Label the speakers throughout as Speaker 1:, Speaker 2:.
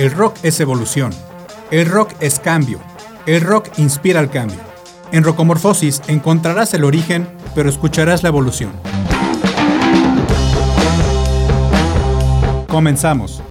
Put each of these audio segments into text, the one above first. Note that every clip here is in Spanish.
Speaker 1: El rock es evolución. El rock es cambio. El rock inspira el cambio. En Rocomorfosis encontrarás el origen, pero escucharás la evolución. Comenzamos.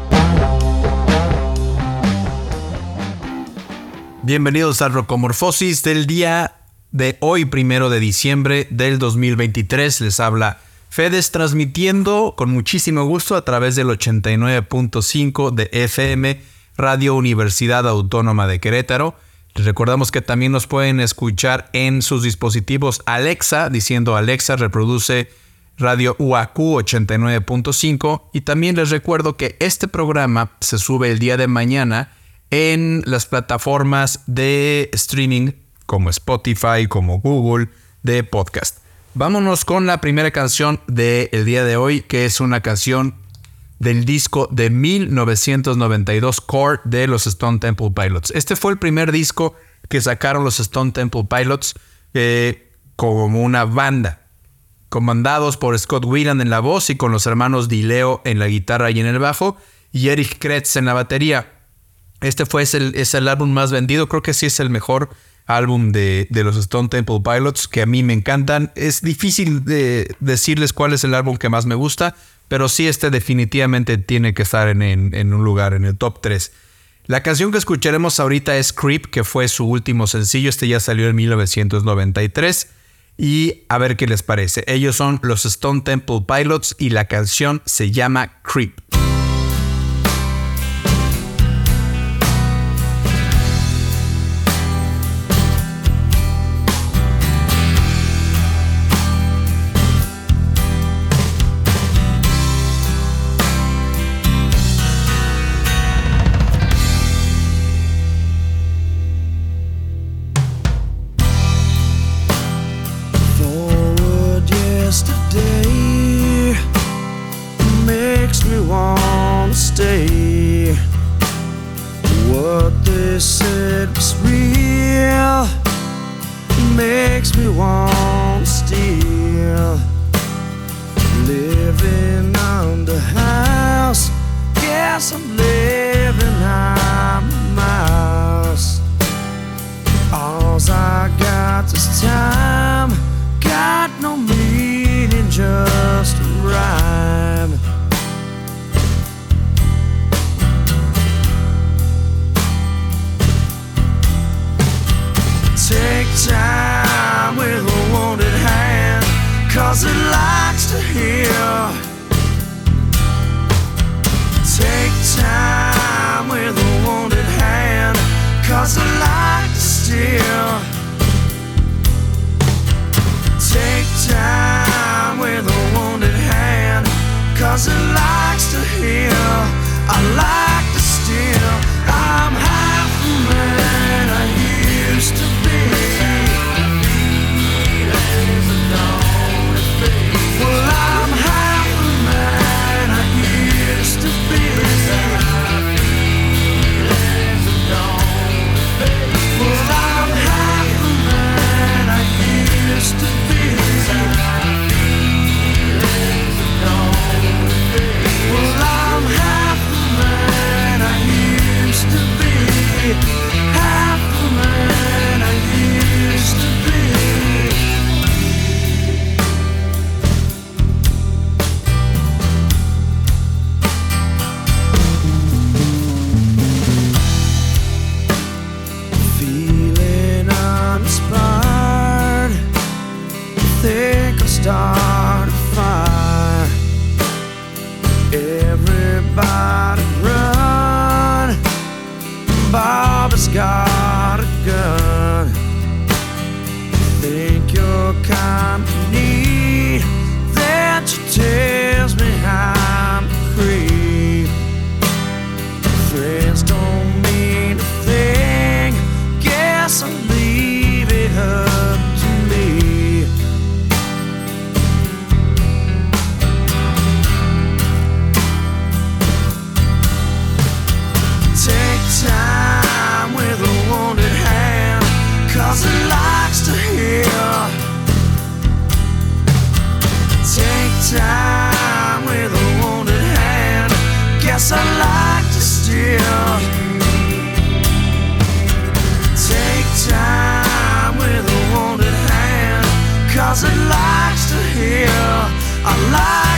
Speaker 2: Bienvenidos a Rocomorfosis del día de hoy, primero de diciembre del 2023. Les habla Fedes transmitiendo con muchísimo gusto a través del 89.5 de FM Radio Universidad Autónoma de Querétaro. Les recordamos que también nos pueden escuchar en sus dispositivos Alexa, diciendo Alexa reproduce Radio UAQ 89.5 y también les recuerdo que este programa se sube el día de mañana en las plataformas de streaming como Spotify, como Google, de podcast. Vámonos con la primera canción del día de hoy, que es una canción del disco de 1992 Core de los Stone Temple Pilots. Este fue el primer disco que sacaron los Stone Temple Pilots eh, como una banda, comandados por Scott Whelan en la voz y con los hermanos Dileo en la guitarra y en el bajo y Eric Kretz en la batería. Este fue el, es el álbum más vendido, creo que sí es el mejor álbum de, los Stone Temple Pilots que a mí me encantan. Es difícil de decirles cuál es el álbum que más me gusta, pero sí este definitivamente tiene que estar en, en un lugar, en el top 3. La canción que escucharemos ahorita es Creep, que fue su último sencillo. Este ya salió en 1993. Y a ver qué les parece. Ellos son los Stone Temple Pilots y la canción se llama Creep.
Speaker 3: as it likes to hear. I like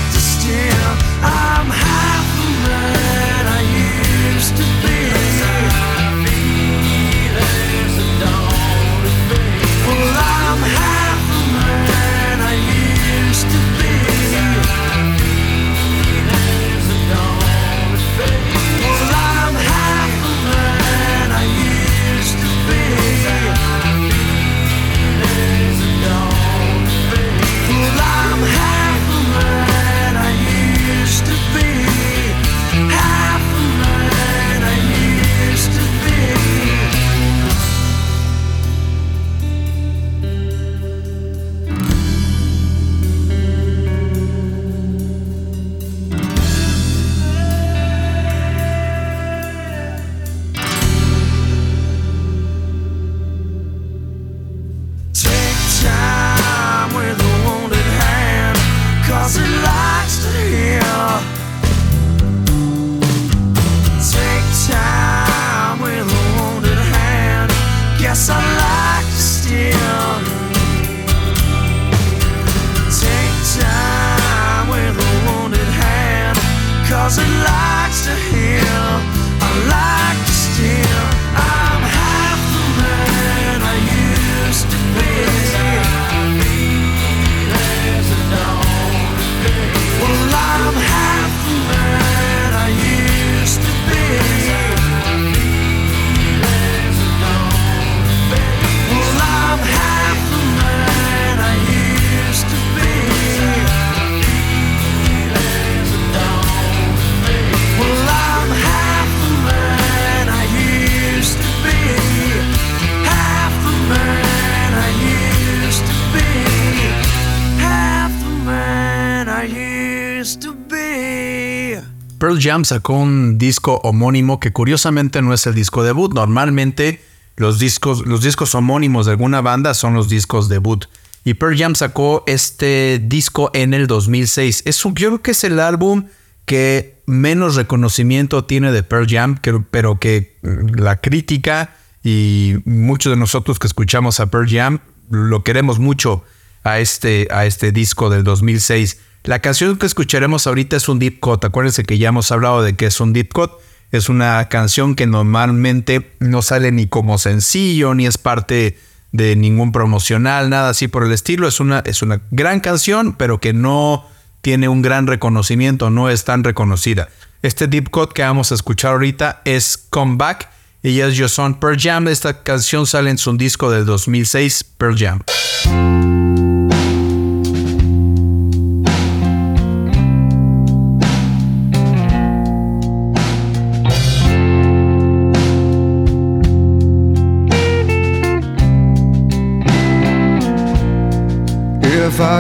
Speaker 4: Jam sacó un disco homónimo que curiosamente no es el disco debut. Normalmente los discos, los discos homónimos de alguna banda son los discos debut. Y Pearl Jam sacó este disco en el 2006. Es un, yo creo que es el álbum que menos reconocimiento tiene de Pearl Jam, pero que mm, la crítica y muchos de nosotros que escuchamos a Pearl Jam lo queremos mucho a este, a este disco del 2006. La canción que escucharemos ahorita es un deep cut. Acuérdense que ya hemos hablado de que es un deep cut. Es una canción que normalmente no sale ni como sencillo, ni es parte de ningún promocional, nada así por el estilo. Es una, es una gran canción, pero que no tiene un gran reconocimiento, no es tan reconocida. Este deep cut que vamos a escuchar ahorita es Come Back. Ellas yo son Pearl Jam. Esta canción sale en su disco del 2006, Pearl Jam.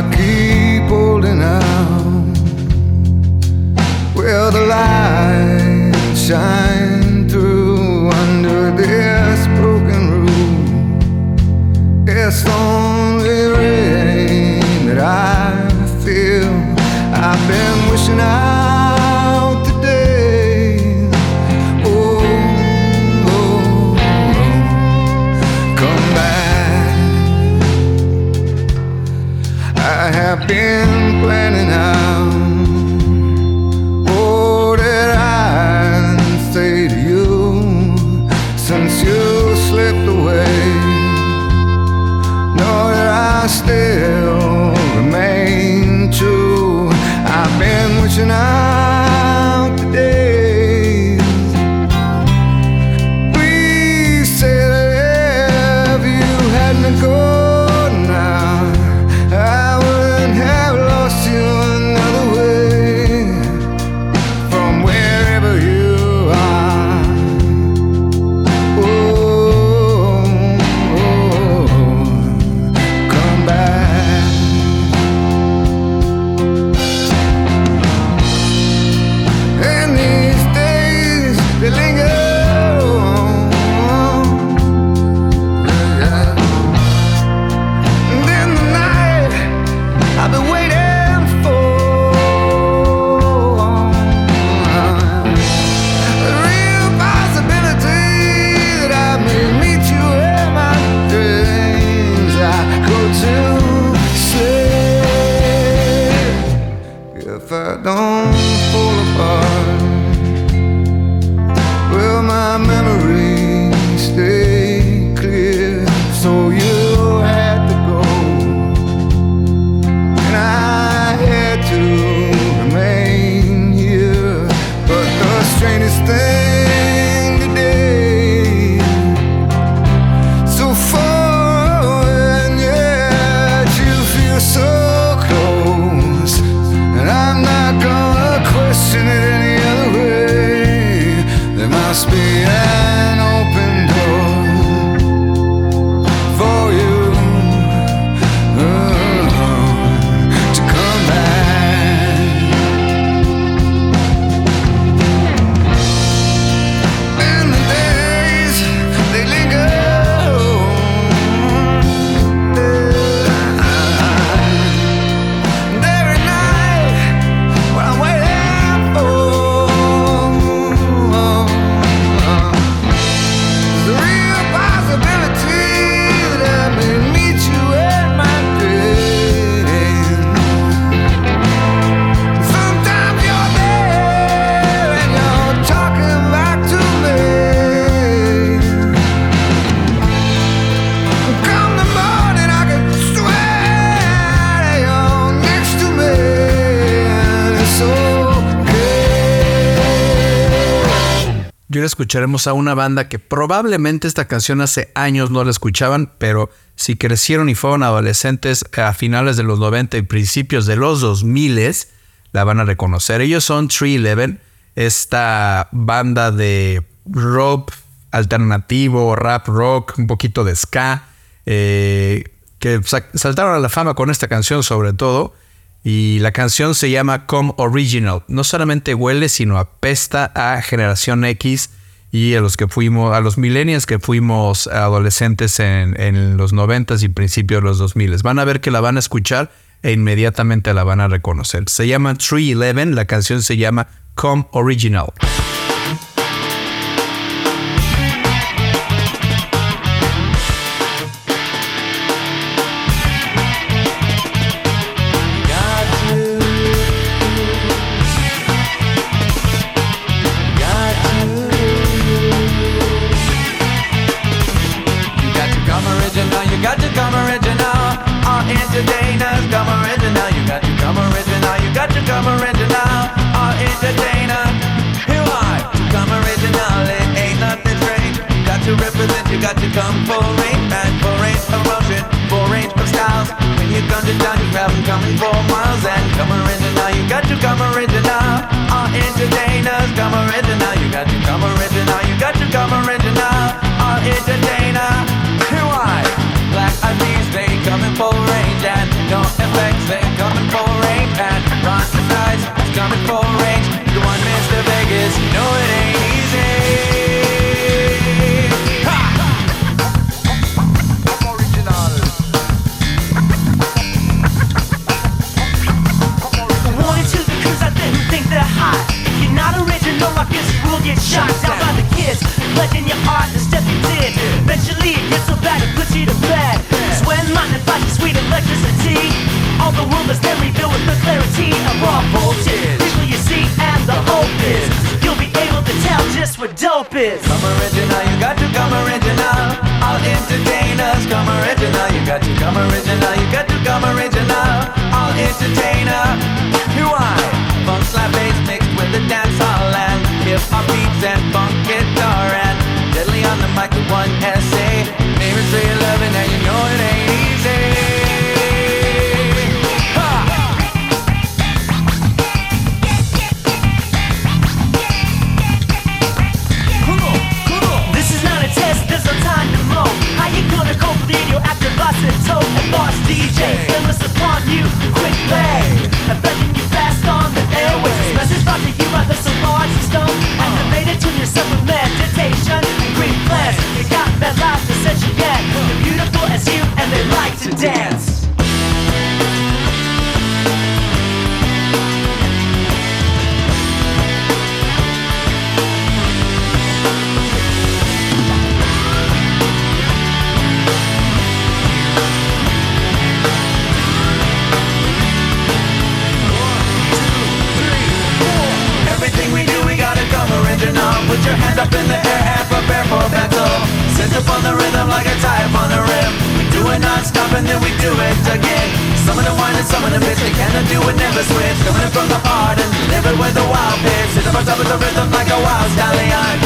Speaker 2: aqui. Escucharemos a una banda que probablemente esta canción hace años no la escuchaban, pero si crecieron y fueron adolescentes a finales de los 90 y principios de los 2000 la van a reconocer. Ellos son 311, esta banda de rock alternativo, rap rock, un poquito de ska, eh, que sa- saltaron a la fama con esta canción sobre todo. Y la canción se llama Come Original. No solamente huele, sino apesta a Generación X y a los que fuimos, a los millennials que fuimos adolescentes en, en los 90s y principios de los 2000. Van a ver que la van a escuchar e inmediatamente la van a reconocer. Se llama 311, la canción se llama Come Original.
Speaker 5: What dope is.
Speaker 6: Come original, you got to come original. All entertainers come original, you got to come original, you got to come original. All entertainer, who I? Funk slap bass mixed with the dance hall and hip hop beats and funk guitar and deadly on the mic with one essay. Name is 311 and you know it ain't
Speaker 5: idiot after and toe and boss DJ? Endless upon you, quick play. Affecting you fast on the airways. This message brought to you by the Savage Stone. Activated to yourself with meditation and green plans. You got that life to set you get. You're beautiful as you and they like to dance.
Speaker 6: Put your hands up in the air and prepare for battle. Set up on the rhythm like a tire on the rim. We do it non-stop and then we do it again. Some of the wine and some of the bitch, they cannot do it, never switch. Coming in from the heart and live it with a wild pitch. Sit up on top of the rhythm like a wild stallion.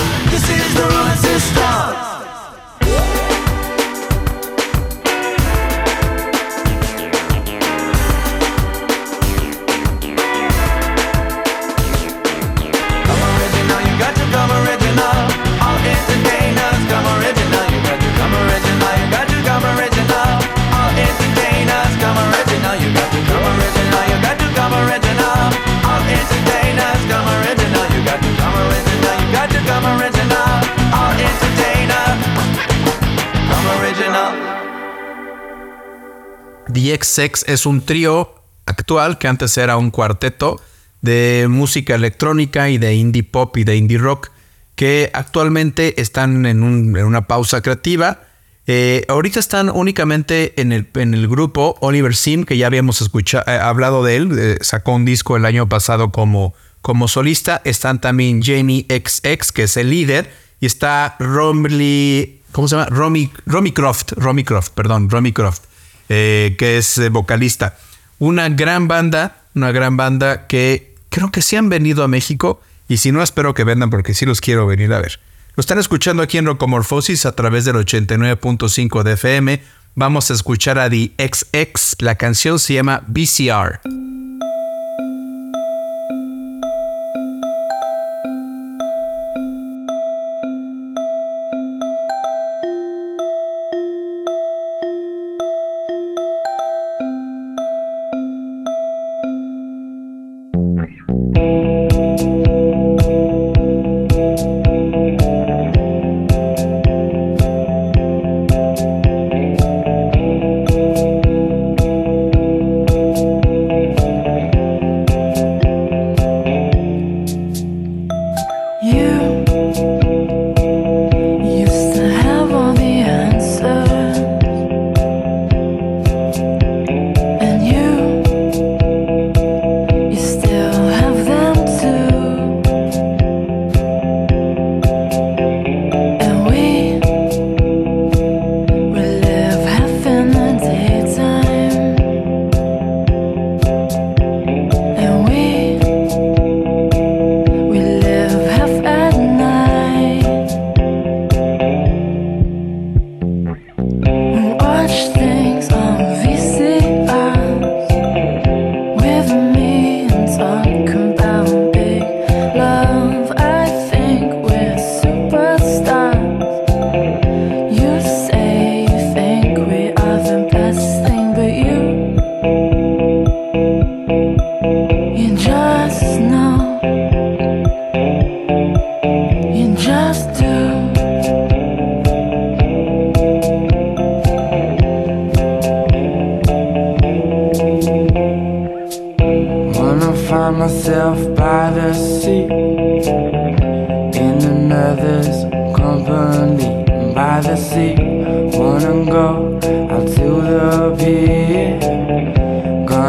Speaker 2: XX es un trío actual que antes era un cuarteto de música electrónica y de indie pop y de indie rock que actualmente están en, un- en una pausa creativa. Eh, ahorita están únicamente en el, en el grupo Oliver Sim, que ya habíamos escuchado, eh, hablado de él, eh, sacó un disco el año pasado como, como solista. Están también Jamie XX, que es el líder, y está Romley, ¿cómo se llama? Romy, Romy Croft, Romy Croft, perdón, Romy Croft, eh, que es eh, vocalista. Una gran banda, una gran banda que creo que sí han venido a México Y si no, espero que vendan porque sí los quiero venir a ver. Lo están escuchando aquí en Rocomorfosis a través del 89.5 de FM. Vamos a escuchar a The XX. La canción se llama VCR.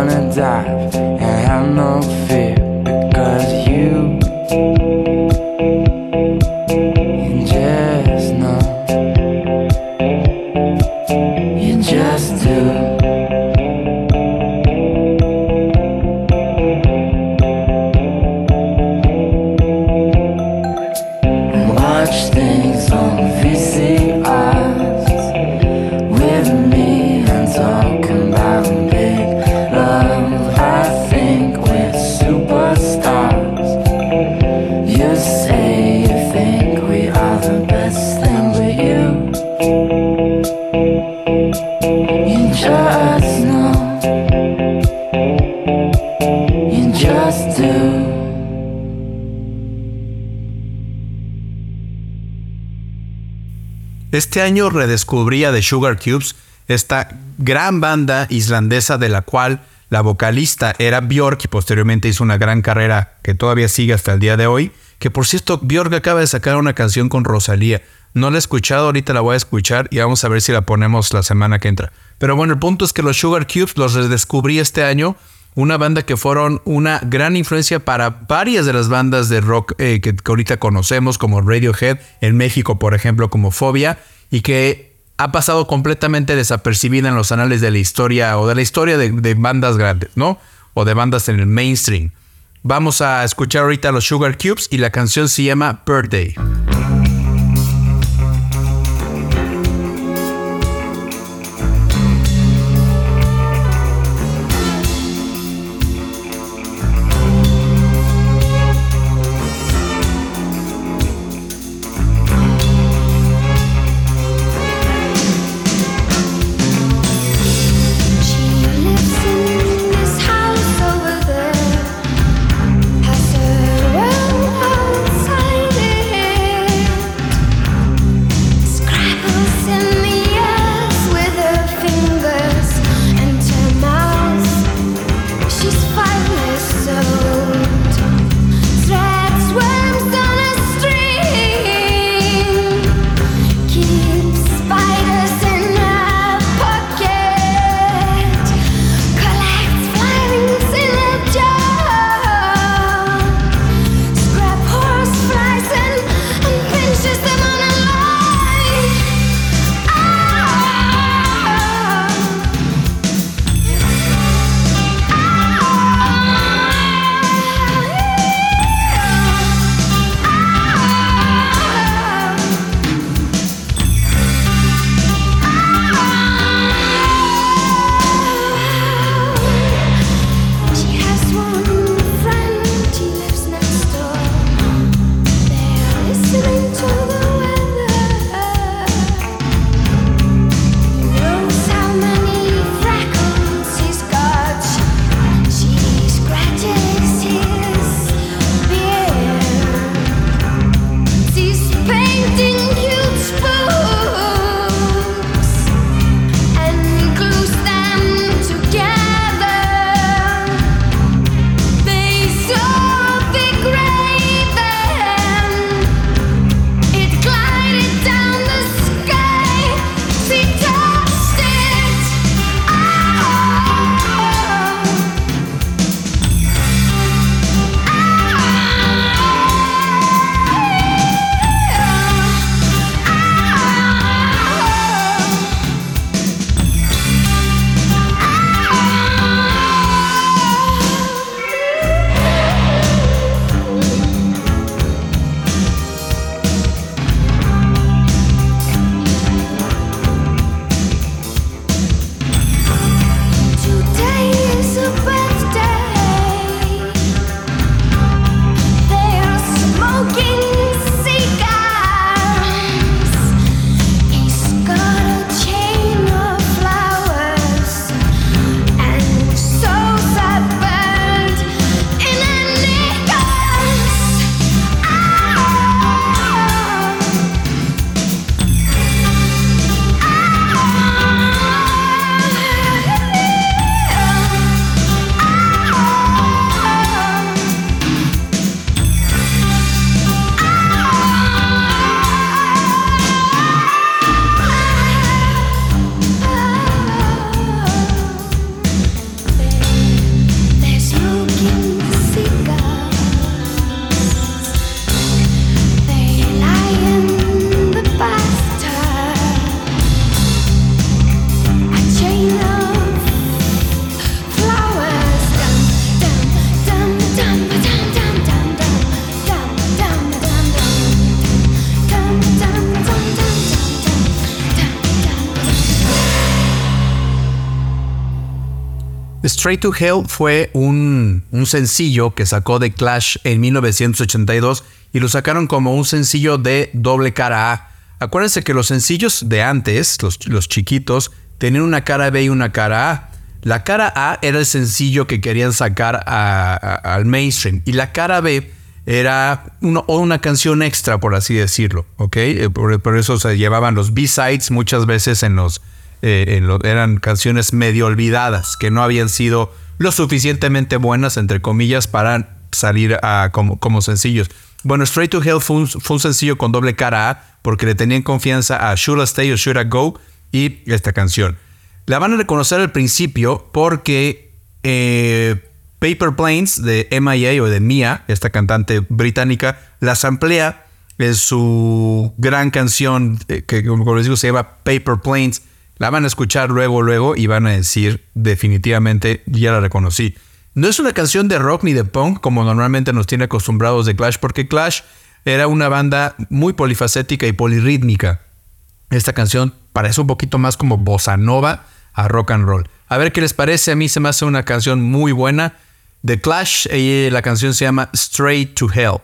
Speaker 7: Gonna dive and have no fear Because you
Speaker 2: Este año redescubrí a The Sugar Cubes, esta gran banda islandesa de la cual la vocalista era Björk y posteriormente hizo una gran carrera que todavía sigue hasta el día de hoy. Que por cierto, Björk acaba de sacar una canción con Rosalía. No la he escuchado, ahorita la voy a escuchar y vamos a ver si la ponemos la semana que entra. Pero bueno, el punto es que los Sugar Cubes los redescubrí este año. Una banda que fueron una gran influencia para varias de las bandas de rock eh, que ahorita conocemos, como Radiohead, en México, por ejemplo, como Fobia, y que ha pasado completamente desapercibida en los anales de la historia o de la historia de, bandas grandes, ¿no? O de bandas en el mainstream. Vamos a escuchar ahorita los Sugar Cubes y la canción se llama Birthday. Straight to Hell fue un, un sencillo que sacó The Clash en 1982 y lo sacaron como un sencillo de doble cara A. Acuérdense que los sencillos de antes, los, los chiquitos, tenían una cara B y una cara A. La cara A era el sencillo que querían sacar al mainstream y la cara B era uno- una canción extra, por así decirlo. Eh, por eso se llevaban los B-sides muchas veces en los, eh, eran canciones medio olvidadas, que no habían sido lo suficientemente buenas, entre comillas, para salir como, como sencillos. Bueno, Straight to Hell fue un, sencillo con doble cara A, porque le tenían confianza a Should I Stay or Should I Go y esta canción. La van a reconocer al principio porque eh, Paper Planes de MIA o de Mia, esta cantante británica, la samplea en su gran canción eh, que como les digo se llama Paper Planes. La van a escuchar luego, luego y van a decir definitivamente ya la reconocí. No es una canción de rock ni de punk como normalmente nos tiene acostumbrados de Clash porque Clash era una banda muy polifacética y polirrítmica. Esta canción parece un poquito más como bossa nova a rock and roll. A ver qué les parece. A mí se me hace una canción muy buena. The Clash, eh, la canción se llama Straight to Hell.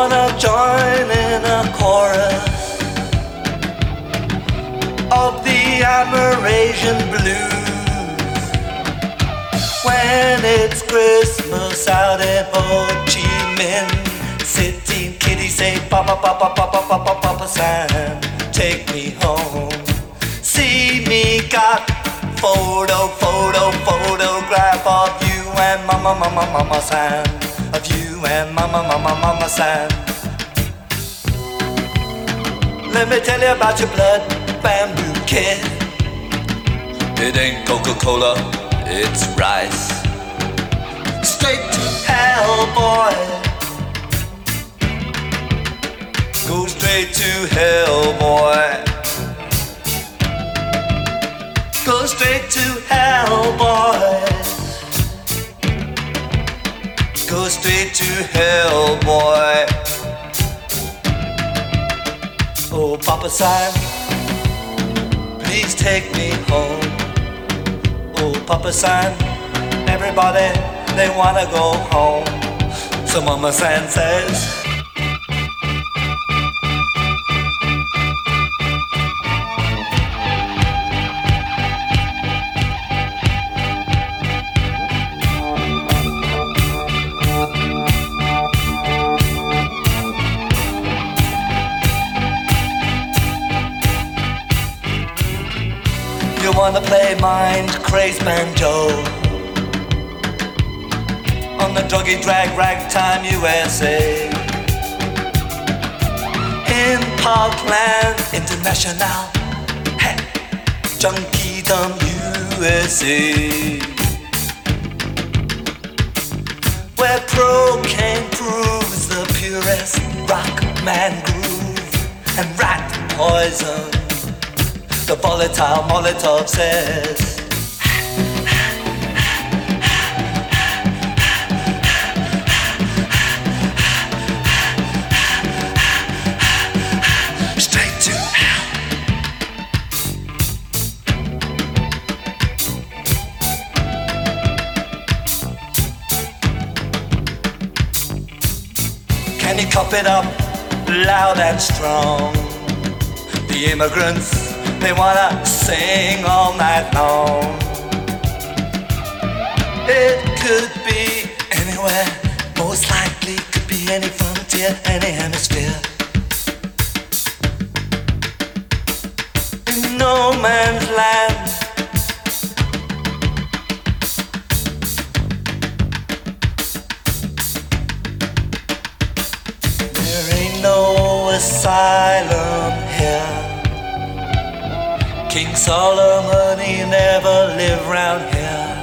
Speaker 8: Wanna join in a chorus of the Amerasian blues when it's Christmas out in Ho Chi Minh City. Kitty say, Papa, Papa, Papa, Papa, Papa Sam, take me home. See me got photo, photo, photograph of you and Mama, Mama, Mama Sam. Of you and Mama, Mama, Mama Sam. Let me tell you about your blood bamboo kid. It ain't Coca Cola, it's rice. Straight to hell, boy. Go straight to hell, boy. Go straight to hell, boys. Go straight to hell, boy. Oh, Papa Sam, please take me home. Oh, Papa Sam, everybody, they wanna go home. So Mama San says, wanna play mind crazed banjo on the druggy drag ragtime USA in Parkland International. Hey, junkie
Speaker 9: freedom USA. Where cocaine proves the purest rock man groove and rat poison. The volatile Molotov says. Can you cop it up loud and strong? The immigrants, they wanna sing all night long. It could be anywhere, most likely could be any frontier, any hemisphere. In no man's land. There ain't no asylum. King Solomon, he never lived round here.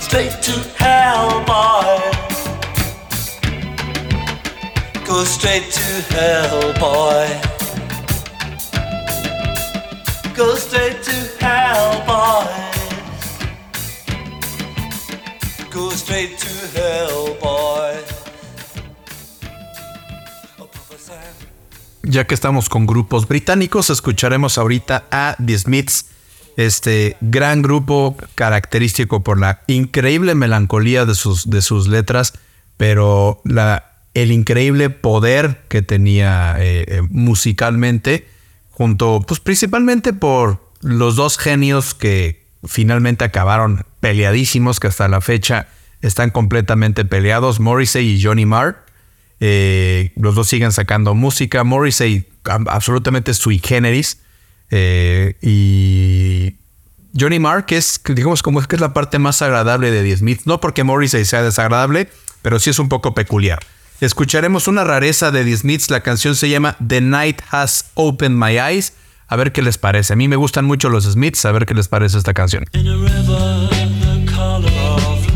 Speaker 9: Straight to hell, boy. Go straight to hell, boy. Go straight to hell, boys. Go straight to hell, boy.
Speaker 2: Ya que estamos con grupos británicos, escucharemos ahorita a The Smiths, este gran grupo característico por la increíble melancolía de sus, de sus letras, pero el increíble poder que tenía eh, eh, musicalmente, junto, pues principalmente por los dos genios que finalmente acabaron peleadísimos, que hasta la fecha están completamente peleados, Morrissey y Johnny Marr. Eh, los dos siguen sacando música. Morrissey am- absolutamente sui generis. Eh, y Johnny Marr, que es, digamos, como es que es la parte más agradable de The Smiths. No porque Morrissey sea desagradable, pero sí es un poco peculiar. Escucharemos una rareza de The Smiths. La canción se llama The Night Has Opened My Eyes. A ver qué les parece. A mí me gustan mucho los Smiths. A ver qué les parece esta canción.
Speaker 9: In a river the color of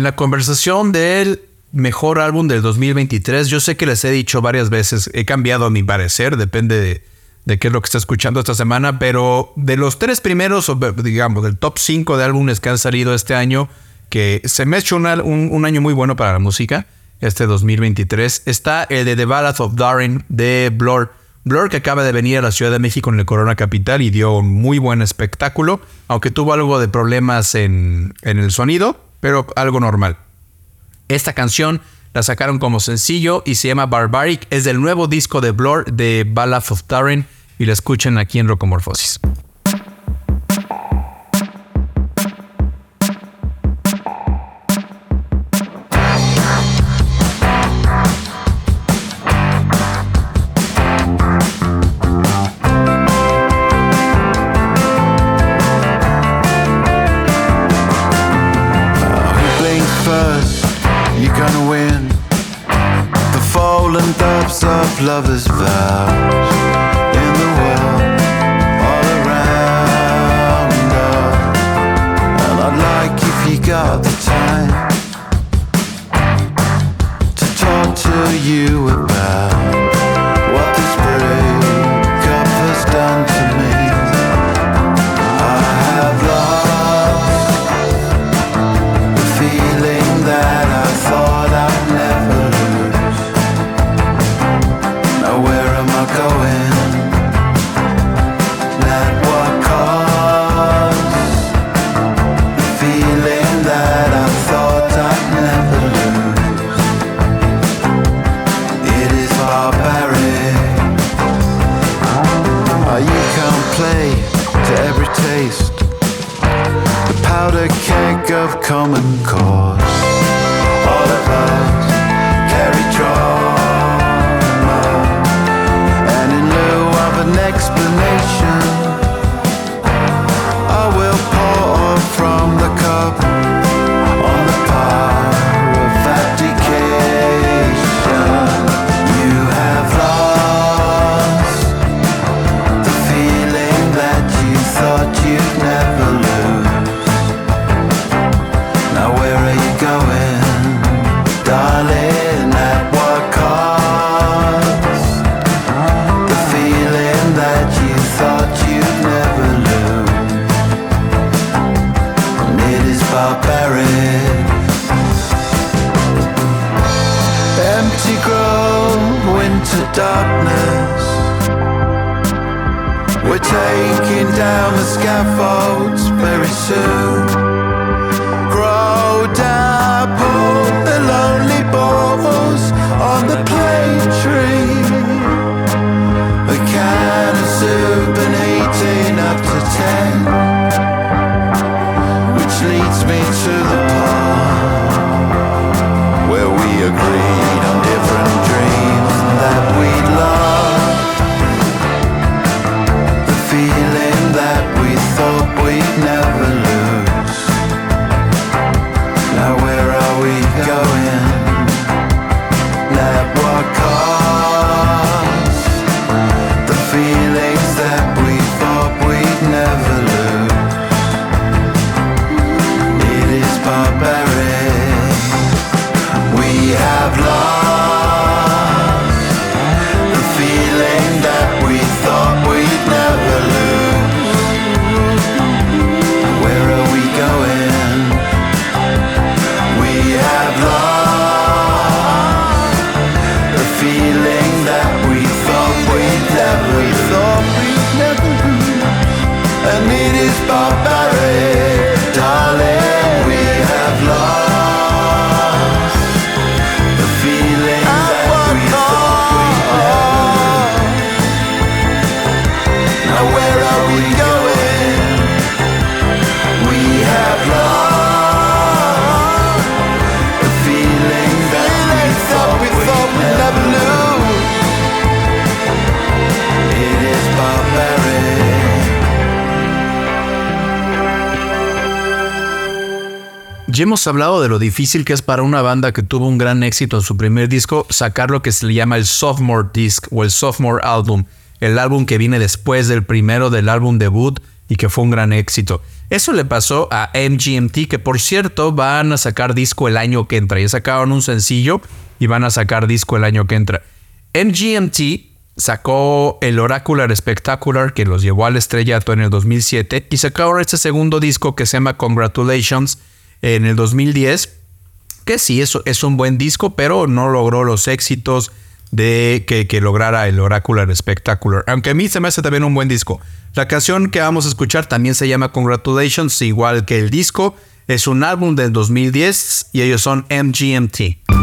Speaker 2: en la conversación del mejor álbum del 2023, yo sé que les he dicho varias veces, he cambiado mi parecer, depende de, qué es lo que está escuchando esta semana, pero de los tres primeros, digamos, del top 5 de álbumes que han salido este año, que se me ha hecho un, año muy bueno para la música, este 2023, está el de The Ballad of Darren de Blur. Blur que acaba de venir a la Ciudad de México en el Corona Capital y dio un muy buen espectáculo, aunque tuvo algo de problemas en el sonido, pero algo normal. Esta canción la sacaron como sencillo y se llama Barbaric. Es del nuevo disco de Blur de Ballad of Darren y la escuchan aquí en Rocomorfosis.
Speaker 10: lovers vow.
Speaker 2: Ya hemos hablado de lo difícil que es para una banda que tuvo un gran éxito en su primer disco sacar lo que se le llama el sophomore disc o el sophomore album, el álbum que viene después del primero del álbum debut
Speaker 11: y que fue un gran éxito. Eso le pasó a MGMT, que por cierto van a sacar disco el año que entra. Ya sacaron un sencillo y van a sacar disco el año que entra. MGMT sacó el Oracular Spectacular que los llevó al estrellato en el 2007 y sacó ahora este segundo disco que se llama Congratulations en el 2010 que sí, eso es un buen disco, pero no logró los éxitos de que, que lograra el Oracular Spectacular. Aunque a mí se me hace también un buen disco. La canción que vamos a escuchar también se llama Congratulations, igual que el disco. Es un álbum del 2010 y ellos son MGMT.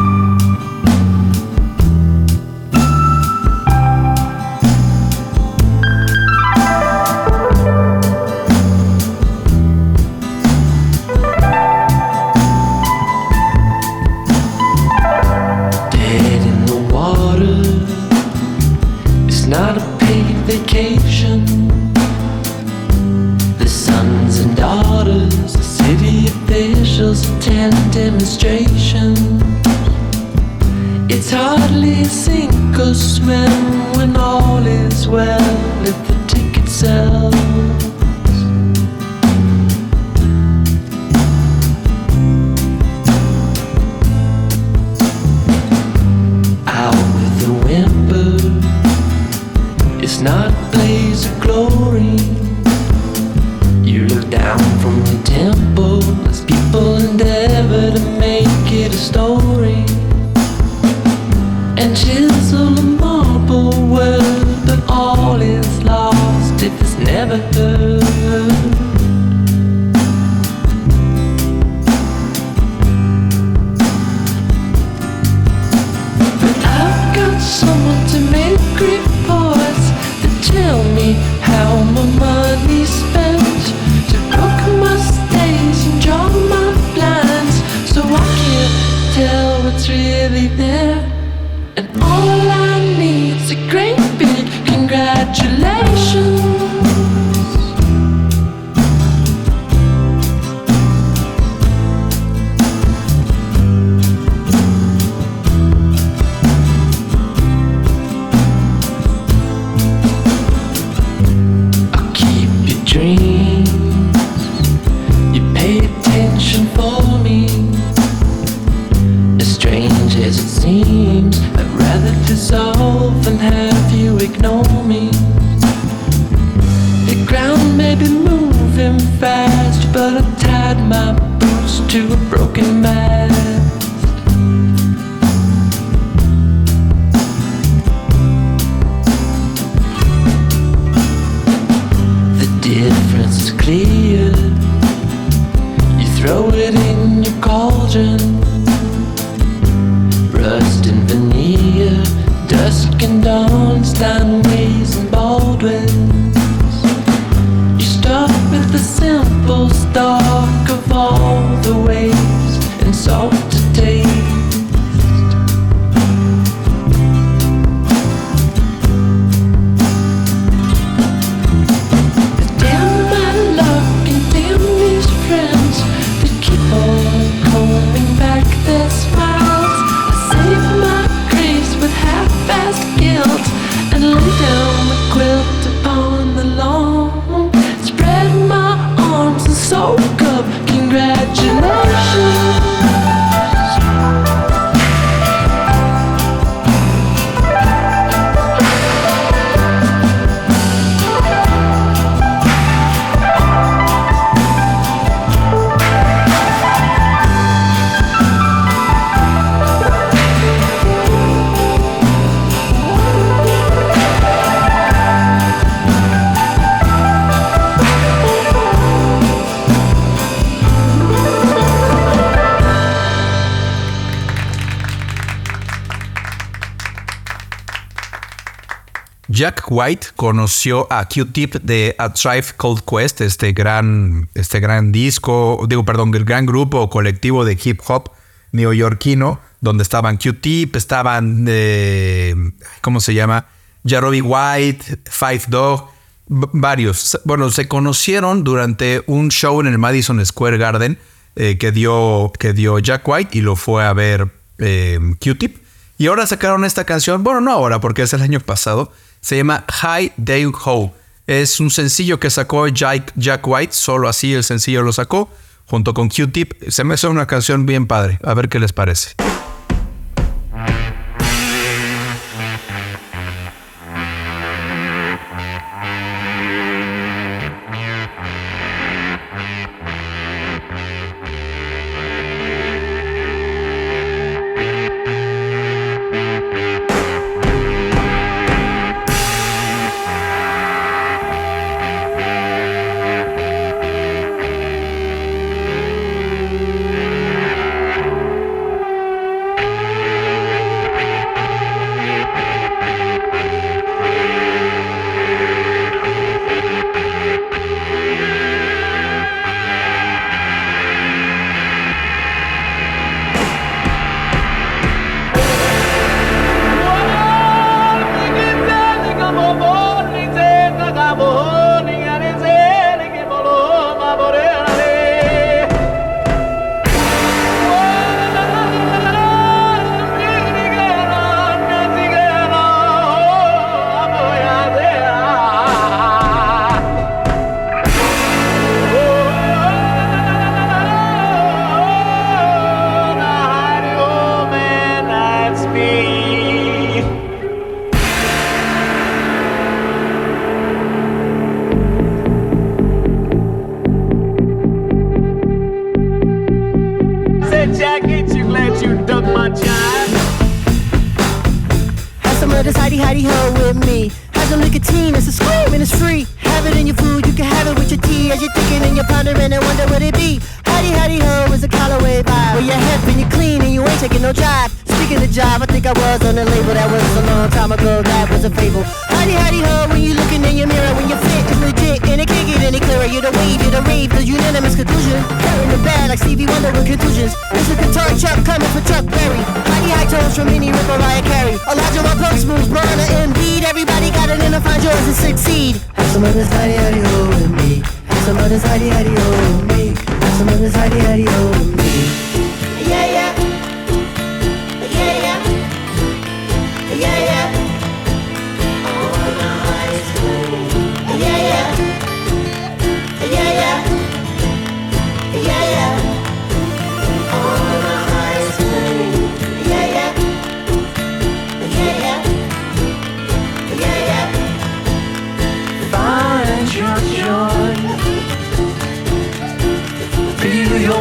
Speaker 11: Jack White conoció a Q-Tip de A Tribe Called Quest, este gran, este gran disco, digo, perdón, el gran grupo colectivo de hip hop neoyorquino, donde estaban Q-Tip, estaban, eh, ¿cómo se llama? Jarobi White, Five Dog, varios. Bueno, se conocieron durante un show en el Madison Square Garden eh, que, dio, que dio Jack White y lo fue a ver eh, Q-Tip. Y ahora sacaron esta canción, bueno, no ahora, porque es el año pasado. Se llama Hi Day Ho.
Speaker 12: Es un sencillo que sacó Jack, Jack White, solo así el sencillo lo sacó, junto con Q-Tip. Se me hace una canción bien padre. A ver qué les parece.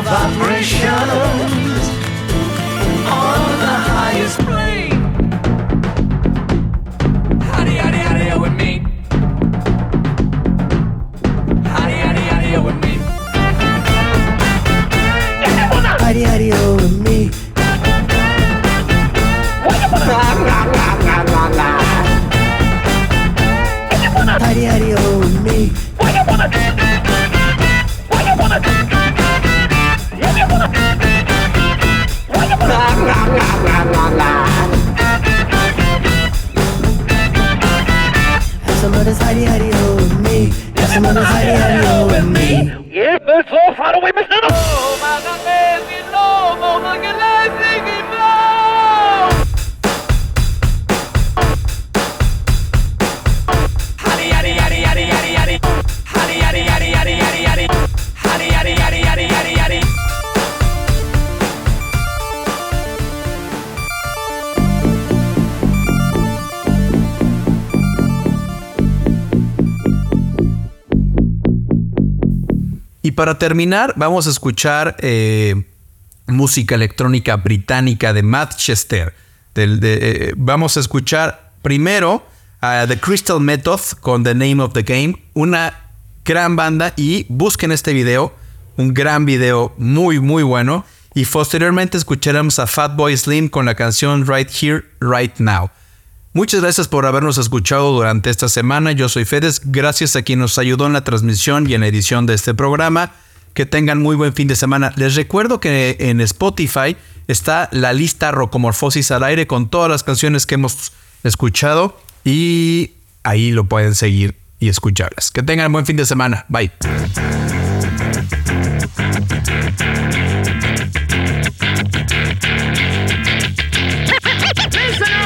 Speaker 12: vibration. Para terminar, vamos a escuchar eh, música electrónica británica de Manchester. De- eh, vamos a escuchar primero a The Crystal Method con The Name of the Game, una gran banda y busquen este video, un gran video muy muy bueno. Y posteriormente escucharemos a Fatboy Slim con la canción Right Here, Right Now. Muchas gracias por habernos escuchado durante esta semana. Yo soy Fedes. Gracias a quien nos ayudó en la transmisión y en la edición de este programa. Que tengan muy buen fin de semana. Les recuerdo que en Spotify está la lista Rocomorfosis al aire con todas las canciones que hemos escuchado y ahí lo pueden seguir y escucharlas. Que tengan buen fin de semana. Bye.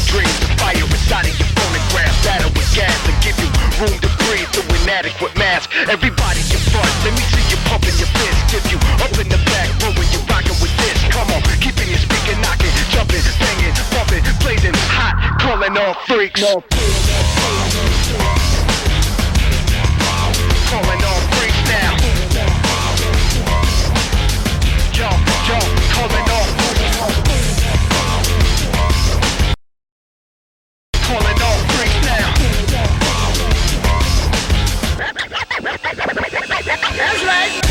Speaker 13: battle with gas and give you room to breathe through inadequate mask. Everybody get front, let me see you pumping your fist. Tip you up in the back row when you're rocking with this. Come on, keeping your speaker knocking, jumping, banging, bumping, blazing hot, calling all freaks. Calling That's right.